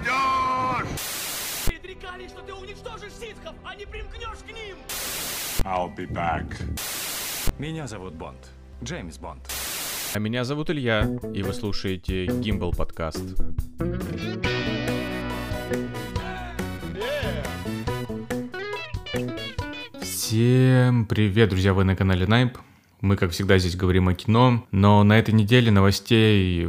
найдешь! Предрекали, что ты уничтожишь ситхов, а не примкнешь к ним! I'll be back. Меня зовут Бонд. Джеймс Бонд. А меня зовут Илья, и вы слушаете Гимбл подкаст. Всем привет, друзья, вы на канале Найп. Мы, как всегда, здесь говорим о кино, но на этой неделе новостей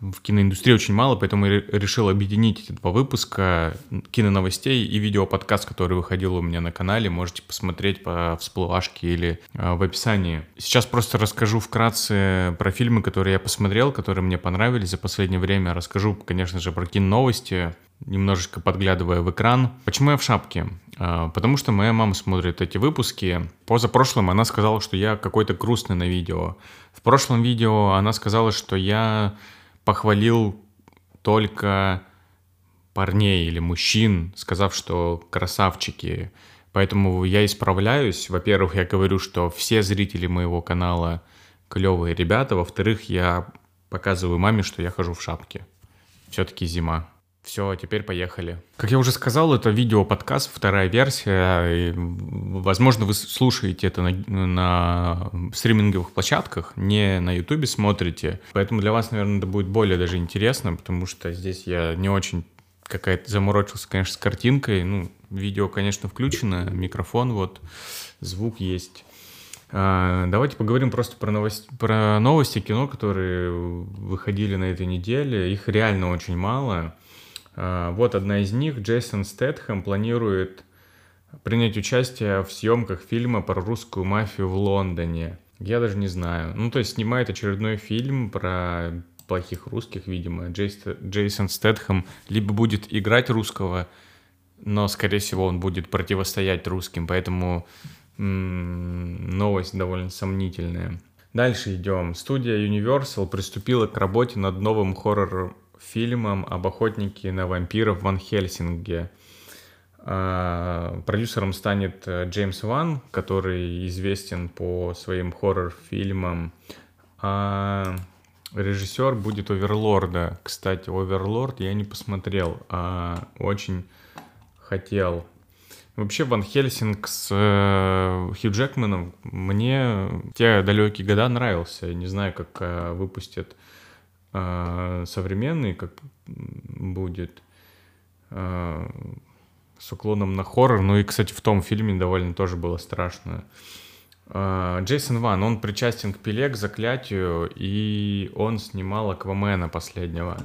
в киноиндустрии очень мало, поэтому я решил объединить эти два выпуска киноновостей и видеоподкаст, который выходил у меня на канале. Можете посмотреть по всплывашке или э, в описании. Сейчас просто расскажу вкратце про фильмы, которые я посмотрел, которые мне понравились за последнее время. Расскажу, конечно же, про киноновости, немножечко подглядывая в экран. Почему я в шапке? Э, потому что моя мама смотрит эти выпуски. Позапрошлым она сказала, что я какой-то грустный на видео. В прошлом видео она сказала, что я похвалил только парней или мужчин, сказав, что красавчики. Поэтому я исправляюсь. Во-первых, я говорю, что все зрители моего канала клевые ребята. Во-вторых, я показываю маме, что я хожу в шапке. Все-таки зима. Все, теперь поехали. Как я уже сказал, это видео-подкаст, вторая версия. И, возможно, вы слушаете это на, на стриминговых площадках, не на ютубе смотрите. Поэтому для вас, наверное, это будет более даже интересно, потому что здесь я не очень какая-то заморочился, конечно, с картинкой. Ну, видео, конечно, включено, микрофон вот, звук есть. А, давайте поговорим просто про, новость, про новости кино, которые выходили на этой неделе. Их реально очень мало. А, вот одна из них. Джейсон Стэтхэм планирует принять участие в съемках фильма про русскую мафию в Лондоне. Я даже не знаю. Ну, то есть снимает очередной фильм про плохих русских, видимо. Джейсон Стэтхэм либо будет играть русского, но, скорее всего, он будет противостоять русским, поэтому м-м, новость довольно сомнительная. Дальше идем. Студия Universal приступила к работе над новым хоррор фильмом об охотнике на вампиров Ван Хельсинге. А, продюсером станет э, Джеймс Ван, который известен по своим хоррор-фильмам. А режиссер будет Оверлорда. Кстати, Оверлорд я не посмотрел, а очень хотел. Вообще Ван Хельсинг с э, Хью Джекманом мне те далекие года нравился. Не знаю, как э, выпустят а, современный, как будет, а, с уклоном на хоррор. Ну и, кстати, в том фильме довольно тоже было страшно. А, Джейсон Ван, он причастен к Пиле, к Заклятию, и он снимал Аквамена последнего.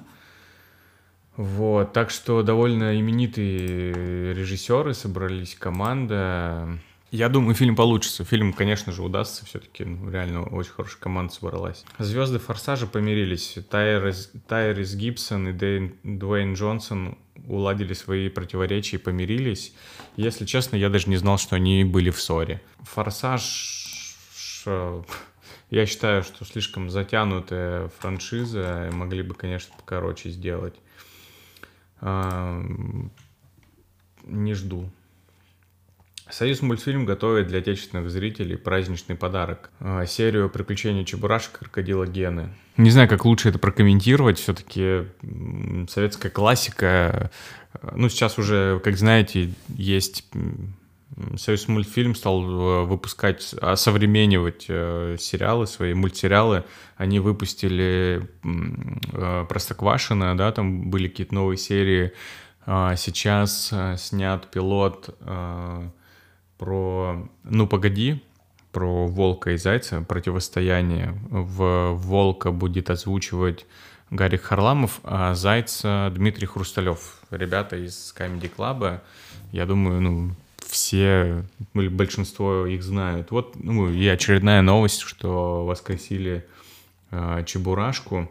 Вот, так что довольно именитые режиссеры собрались, команда. Я думаю, фильм получится. Фильм, конечно же, удастся все-таки. Ну, реально очень хорошая команда собралась. Звезды Форсажа помирились. Тайрис, Тайрис Гибсон и Дэйн, Дуэйн Джонсон уладили свои противоречия и помирились. Если честно, я даже не знал, что они были в ссоре. Форсаж... Я считаю, что слишком затянутая франшиза. Могли бы, конечно, покороче сделать. Не жду. Союз мультфильм готовит для отечественных зрителей праздничный подарок. А, серию приключений Чебурашек крокодила Гены. Не знаю, как лучше это прокомментировать. Все-таки советская классика. Ну, сейчас уже, как знаете, есть Союз мультфильм стал э, выпускать, осовременивать э, сериалы свои, мультсериалы. Они выпустили э, Простоквашино, да, там были какие-то новые серии. А сейчас снят пилот про «Ну, погоди», про волка и зайца, противостояние. В волка будет озвучивать Гарик Харламов, а зайца Дмитрий Хрусталев. Ребята из Comedy Club, я думаю, ну, все, большинство их знают. Вот, ну, и очередная новость, что воскресили э, Чебурашку.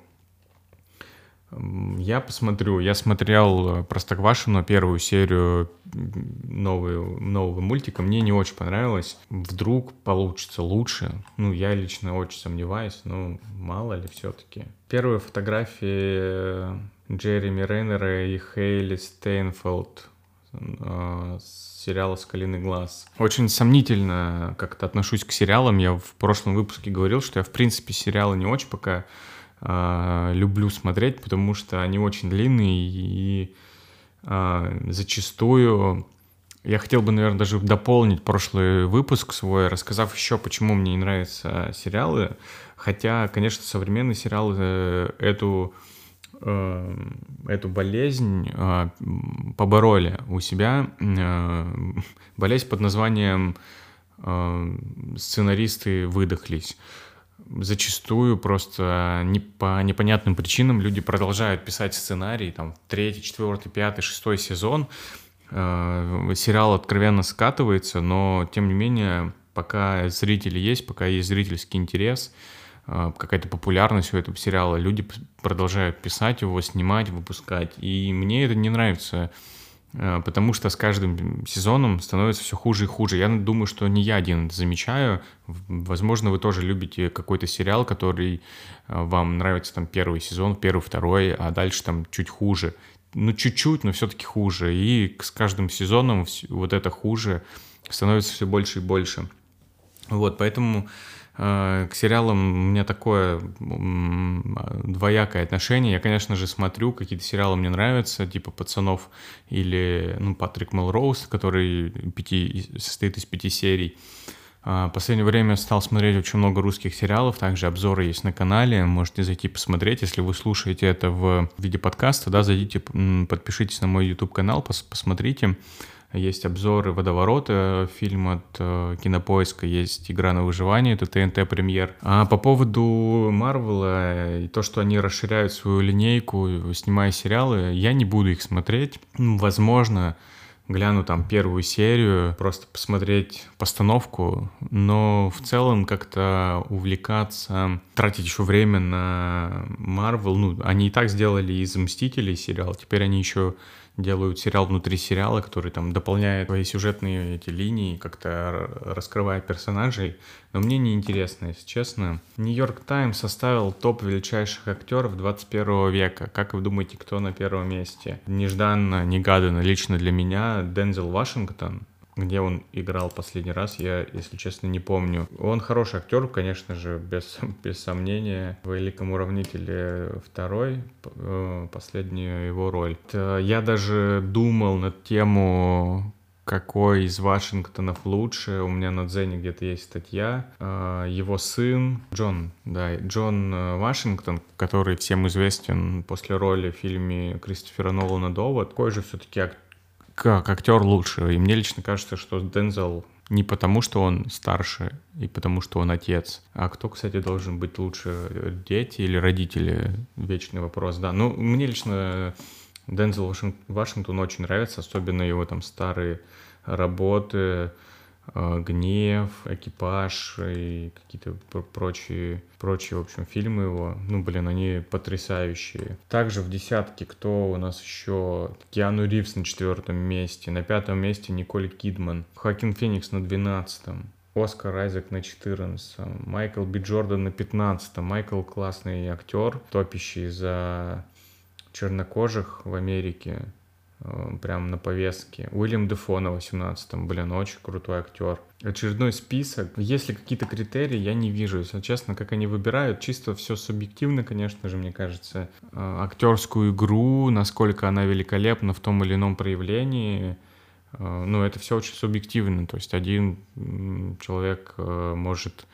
Я посмотрю. Я смотрел э, Простоквашину, первую серию новую, нового мультика. Мне не очень понравилось. Вдруг получится лучше. Ну, я лично очень сомневаюсь, но мало ли все-таки. Первые фотографии Джереми Рейнера и Хейли Стейнфелд э, сериала «Скалиный глаз». Очень сомнительно как-то отношусь к сериалам. Я в прошлом выпуске говорил, что я, в принципе, сериалы не очень пока а, люблю смотреть, потому что они очень длинные и э, зачастую я хотел бы, наверное, даже дополнить прошлый выпуск свой, рассказав еще, почему мне не нравятся сериалы. Хотя, конечно, современные сериалы э, эту, э, эту болезнь э, побороли у себя. Болезнь под названием сценаристы выдохлись. Зачастую просто не по непонятным причинам люди продолжают писать сценарий, там, третий, четвертый, пятый, шестой сезон, Э, сериал откровенно скатывается, но тем не менее, пока зрители есть, пока есть зрительский интерес, э, какая-то популярность у этого сериала, люди продолжают писать его, снимать, выпускать. И мне это не нравится, потому что с каждым сезоном становится все хуже и хуже. Я думаю, что не я один это замечаю. Возможно, вы тоже любите какой-то сериал, который вам нравится там первый сезон, первый, второй, а дальше там чуть хуже ну, чуть-чуть, но все-таки хуже. И с каждым сезоном вот это хуже становится все больше и больше. Вот, поэтому э, к сериалам у меня такое э, двоякое отношение. Я, конечно же, смотрю, какие-то сериалы мне нравятся, типа «Пацанов» или, ну, Патрик Мелроуз, который пяти, состоит из пяти серий. В последнее время стал смотреть очень много русских сериалов, также обзоры есть на канале, можете зайти посмотреть, если вы слушаете это в виде подкаста, да, зайдите, подпишитесь на мой YouTube-канал, пос посмотрите. Есть обзоры «Водоворота», фильм от э, Кинопоиска, есть «Игра на выживание», это ТНТ премьер. А по поводу Марвела и то, что они расширяют свою линейку, снимая сериалы, я не буду их смотреть. Возможно, гляну там первую серию, просто посмотреть постановку, но в целом как-то увлекаться, тратить еще время на Marvel, ну, они и так сделали из «Мстителей» сериал, теперь они еще делают сериал внутри сериала, который там дополняет свои сюжетные эти линии, как-то раскрывая персонажей. Но мне не интересно, если честно. Нью-Йорк Таймс составил топ величайших актеров 21 века. Как вы думаете, кто на первом месте? Нежданно, негаданно лично для меня Дензел Вашингтон, где он играл последний раз, я, если честно, не помню. Он хороший актер, конечно же, без, без сомнения. В «Великом уравнителе» второй, э, последняя его роль. Я даже думал над тему какой из Вашингтонов лучше. У меня на Дзене где-то есть статья. Э, его сын Джон, да, Джон э, Вашингтон, который всем известен после роли в фильме Кристофера Нолана «Довод», такой же все-таки как актер лучше. И мне лично кажется, что Дензел не потому, что он старше и потому, что он отец. А кто, кстати, должен быть лучше, дети или родители? Вечный вопрос, да. Ну, мне лично Дензел Вашингтон очень нравится, особенно его там старые работы, гнев, экипаж и какие-то прочие, прочие, в общем, фильмы его. Ну, блин, они потрясающие. Также в десятке кто у нас еще? Киану Ривз на четвертом месте. На пятом месте Николь Кидман. Хакин Феникс на двенадцатом. Оскар Айзек на 14 Майкл Би Джордан на 15 Майкл классный актер, топящий за чернокожих в Америке. Э, прям на повестке. Уильям Дефо на 18-м, блин, очень крутой актер. Очередной список. Если какие-то критерии, я не вижу. Если честно, как они выбирают, чисто все субъективно, конечно же, мне кажется. Э, актерскую игру, насколько она великолепна в том или ином проявлении, э, ну, это все очень субъективно. То есть один человек может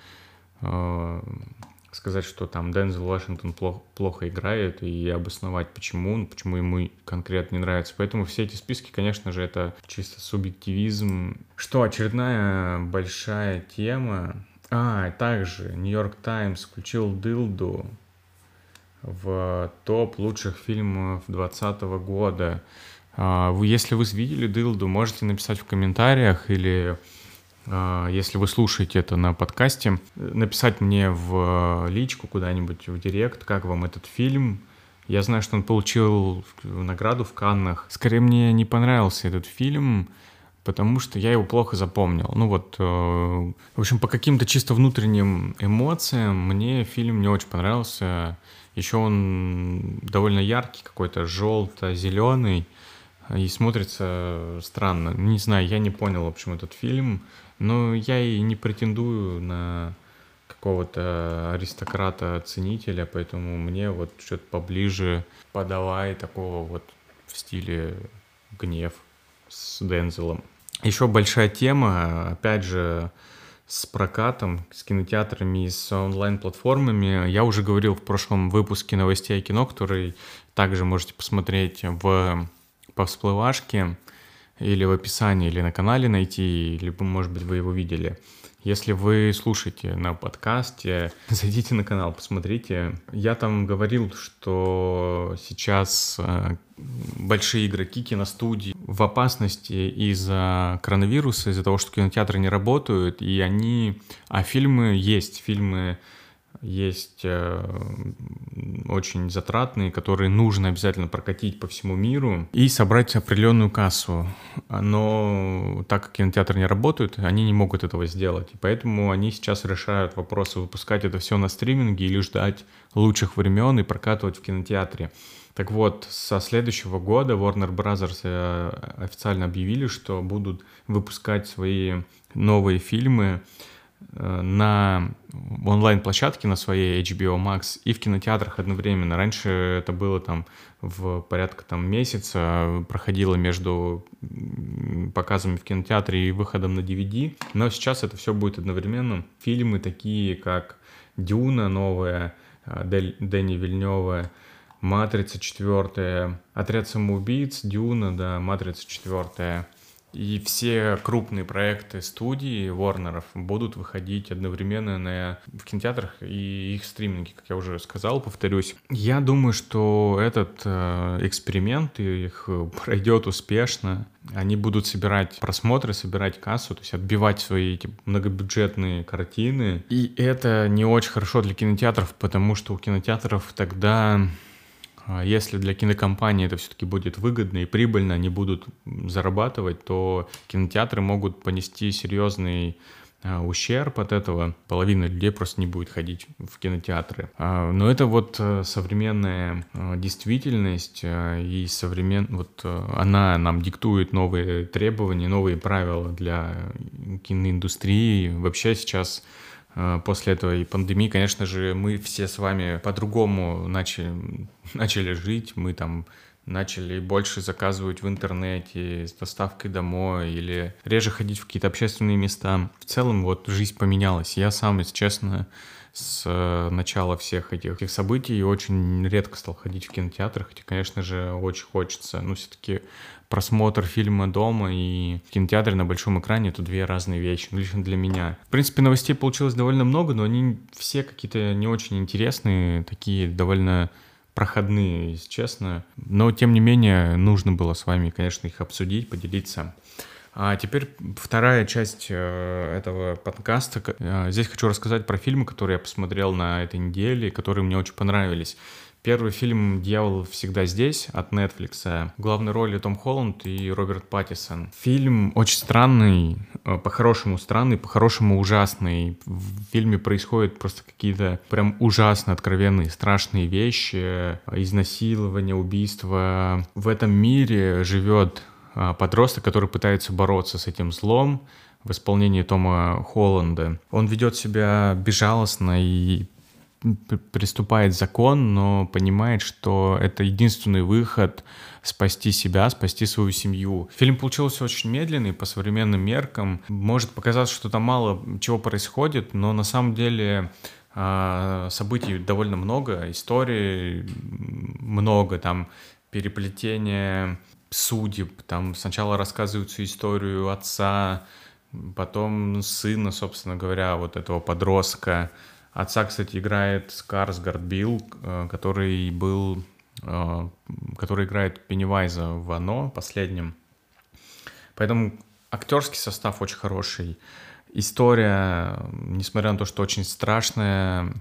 сказать, что там Дензел Вашингтон плохо, плохо играет и обосновать, почему, ну, почему ему конкретно не нравится. Поэтому все эти списки, конечно же, это чисто субъективизм. Что, очередная большая тема. А, также Нью-Йорк Таймс включил Дилду в топ лучших фильмов 2020 года. А, если вы видели Дилду, можете написать в комментариях или если вы слушаете это на подкасте, написать мне в личку куда-нибудь, в директ, как вам этот фильм. Я знаю, что он получил награду в Каннах. Скорее, мне не понравился этот фильм, потому что я его плохо запомнил. Ну вот, э, в общем, по каким-то чисто внутренним эмоциям мне фильм не очень понравился. Еще он довольно яркий, какой-то желто-зеленый и смотрится странно. Не знаю, я не понял, в общем, этот фильм. Но я и не претендую на какого-то аристократа-ценителя, поэтому мне вот что-то поближе подавай такого вот в стиле «Гнев» с Дензелом. Еще большая тема, опять же, с прокатом, с кинотеатрами и с онлайн-платформами. Я уже говорил в прошлом выпуске новостей о кино, который также можете посмотреть в по всплывашке или в описании, или на канале найти, либо, может быть, вы его видели. Если вы слушаете на подкасте, зайдите на канал, посмотрите. Я там говорил, что сейчас э, большие игроки киностудии в опасности из-за коронавируса, из-за того, что кинотеатры не работают, и они... А фильмы есть, фильмы есть э, очень затратные, которые нужно обязательно прокатить по всему миру и собрать определенную кассу. Но так как кинотеатры не работают, они не могут этого сделать. И поэтому они сейчас решают вопросы выпускать это все на стриминге или ждать лучших времен и прокатывать в кинотеатре. Так вот, со следующего года Warner Bros. Э, официально объявили, что будут выпускать свои новые фильмы на онлайн-площадке на своей HBO Max и в кинотеатрах одновременно. Раньше это было там в порядка там месяца, проходило между показами в кинотеатре и выходом на DVD, но сейчас это все будет одновременно. Фильмы такие, как «Дюна» новая, э, Дэнни Вильнева, «Матрица» четвертая, «Отряд самоубийц», «Дюна», да, «Матрица» четвертая — и все крупные проекты студии Warner будут выходить одновременно на, в кинотеатрах и их стриминге, как я уже сказал, повторюсь. Я думаю, что этот э, эксперимент их пройдет успешно. Они будут собирать просмотры, собирать кассу, то есть отбивать свои эти многобюджетные картины. И это не очень хорошо для кинотеатров, потому что у кинотеатров тогда если для кинокомпании это все-таки будет выгодно и прибыльно, они будут зарабатывать, то кинотеатры могут понести серьезный а, ущерб от этого. Половина людей просто не будет ходить в кинотеатры. А, но это вот э, современная действительность, и современ... вот она нам диктует новые требования, новые правила для киноиндустрии. Вообще сейчас Э, после этой пандемии, конечно же, мы все с вами по-другому начали, начали жить, мы там начали больше заказывать в интернете с доставкой домой или реже ходить в какие-то общественные места. В целом вот жизнь поменялась. Я сам, если честно, с э, начала всех этих, этих событий очень редко стал ходить в кинотеатр, хотя, конечно же, очень хочется. Но все-таки просмотр фильма дома и в кинотеатре на большом экране — это две разные вещи, ну, лично для меня. В принципе, новостей получилось довольно много, но они все какие-то не очень интересные, такие довольно проходные, если честно. Но, тем не менее, нужно было с вами, конечно, их обсудить, поделиться. А теперь вторая часть э, этого подкаста. Э, здесь хочу рассказать про фильмы, которые я посмотрел на этой неделе, которые мне очень понравились. Первый фильм «Дьявол всегда здесь» от Netflix. В главной роли Том Холланд и Роберт Паттисон. Фильм очень странный, э, по-хорошему странный, по-хорошему ужасный. В фильме происходят просто какие-то прям ужасно откровенные, страшные вещи. Изнасилование, убийство. В этом мире живет подросток, который пытается бороться с этим злом в исполнении Тома Холланда. Он ведет себя безжалостно и приступает закон, но понимает, что это единственный выход спасти себя, спасти свою семью. Фильм получился очень медленный по современным меркам. Может показаться, что там мало чего происходит, но на самом деле а, событий довольно много, истории много, там переплетение судеб, там сначала рассказывают историю отца, потом сына, собственно говоря, вот этого подростка, Отца, кстати, играет Скарсгард Билл, э, который был, э, который играет Пеннивайза в «Оно» последнем. Поэтому актерский состав очень хороший. История, несмотря на то, что очень страшная,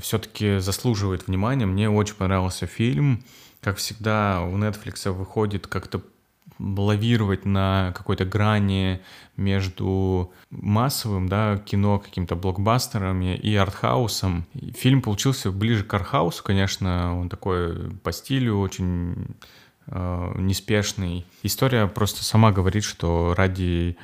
все-таки заслуживает внимания. Мне очень понравился фильм. Как всегда, у Netflix выходит как-то лавировать на какой-то грани между массовым, да, кино, каким-то блокбастерами и артхаусом. Фильм получился ближе к артхаусу, конечно, он такой по стилю очень э, неспешный. История просто сама говорит, что ради э,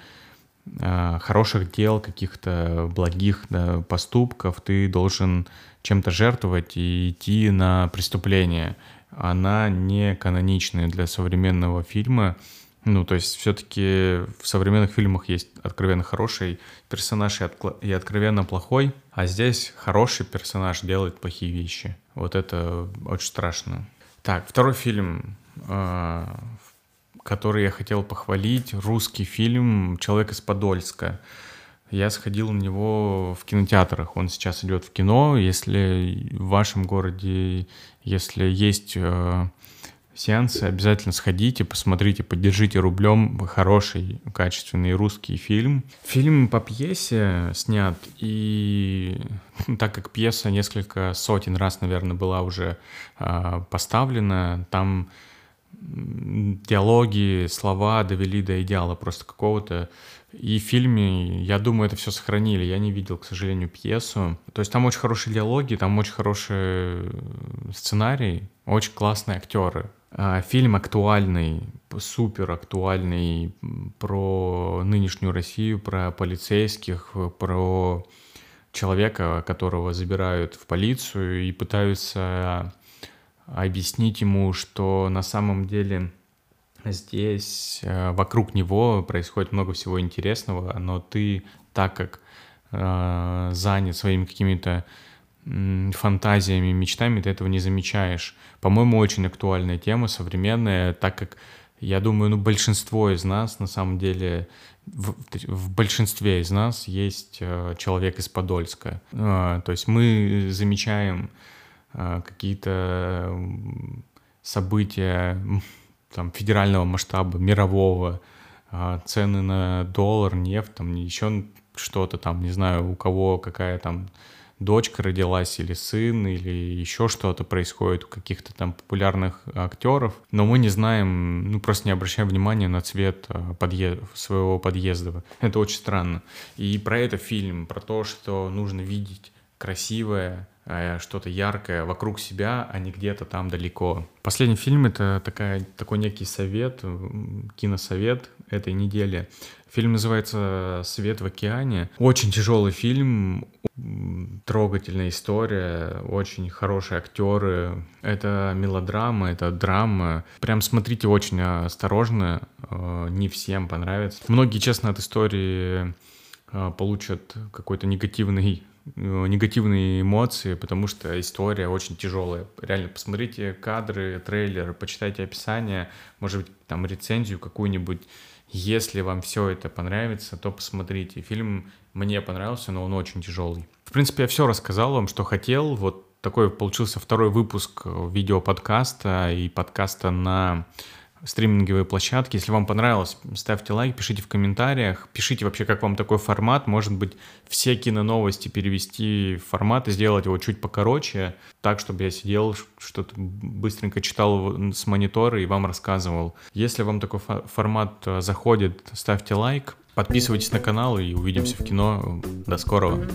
хороших дел, каких-то благих да, поступков, ты должен чем-то жертвовать и идти на преступление. Она не каноничная для современного фильма. Ну, то есть все-таки в современных фильмах есть откровенно хороший персонаж и, откла- и откровенно плохой, а здесь хороший персонаж делает плохие вещи. Вот это очень страшно. Так, второй фильм, э, который я хотел похвалить, русский фильм «Человек из Подольска». Я сходил на него в кинотеатрах. Он сейчас идет в кино. Если в вашем городе, если есть э, сеансы, обязательно сходите, посмотрите, поддержите рублем хороший, качественный русский фильм. Фильм по пьесе снят, и так как пьеса несколько сотен раз, наверное, была уже э, поставлена, там диалоги, слова довели до идеала просто какого-то. И в фильме, я думаю, это все сохранили. Я не видел, к сожалению, пьесу. То есть там очень хорошие диалоги, там очень хороший сценарий, очень классные актеры. А, фильм актуальный, супер актуальный про нынешнюю Россию, про полицейских, про человека, которого забирают в полицию и пытаются объяснить ему, что на самом деле здесь э, вокруг него происходит много всего интересного, но ты, так как э, занят своими какими-то фантазиями, мечтами, ты этого не замечаешь. По-моему, очень актуальная тема, современная, так как я думаю, ну, большинство из нас, на самом деле, в, в большинстве из нас есть э, человек из Подольска. Э, то есть мы замечаем какие-то события там, федерального масштаба, мирового, а, цены на доллар, нефть, там еще что-то там, не знаю, у кого какая там дочка родилась или сын, или еще что-то происходит у каких-то там популярных актеров, но мы не знаем, ну просто не обращаем внимания на цвет а, подъезд, своего подъезда. Это очень странно. И про это фильм, про то, что нужно видеть красивое, Э, что-то яркое вокруг себя, а не где-то там далеко. Последний фильм — это такая, такой некий совет, киносовет этой недели. Фильм называется «Свет в океане». Очень тяжелый фильм, трогательная история, очень хорошие актеры. Это мелодрама, это драма. Прям смотрите очень осторожно, э, не всем понравится. Многие, честно, от истории э, получат какой-то негативный Э, негативные эмоции, потому что история очень тяжелая. Реально, посмотрите кадры, трейлер, почитайте описание, может быть, там рецензию какую-нибудь. Если вам все это понравится, то посмотрите. Фильм мне понравился, но он очень тяжелый. В принципе, я все рассказал вам, что хотел. Вот такой получился второй выпуск видеоподкаста и подкаста на стриминговые площадки. Если вам понравилось, ставьте лайк, пишите в комментариях, пишите вообще, как вам такой формат. Может быть, все киноновости перевести в формат и сделать его чуть покороче, так, чтобы я сидел, что-то быстренько читал с монитора и вам рассказывал. Если вам такой формат э, заходит, ставьте лайк, подписывайтесь на канал и увидимся в кино. До скорого.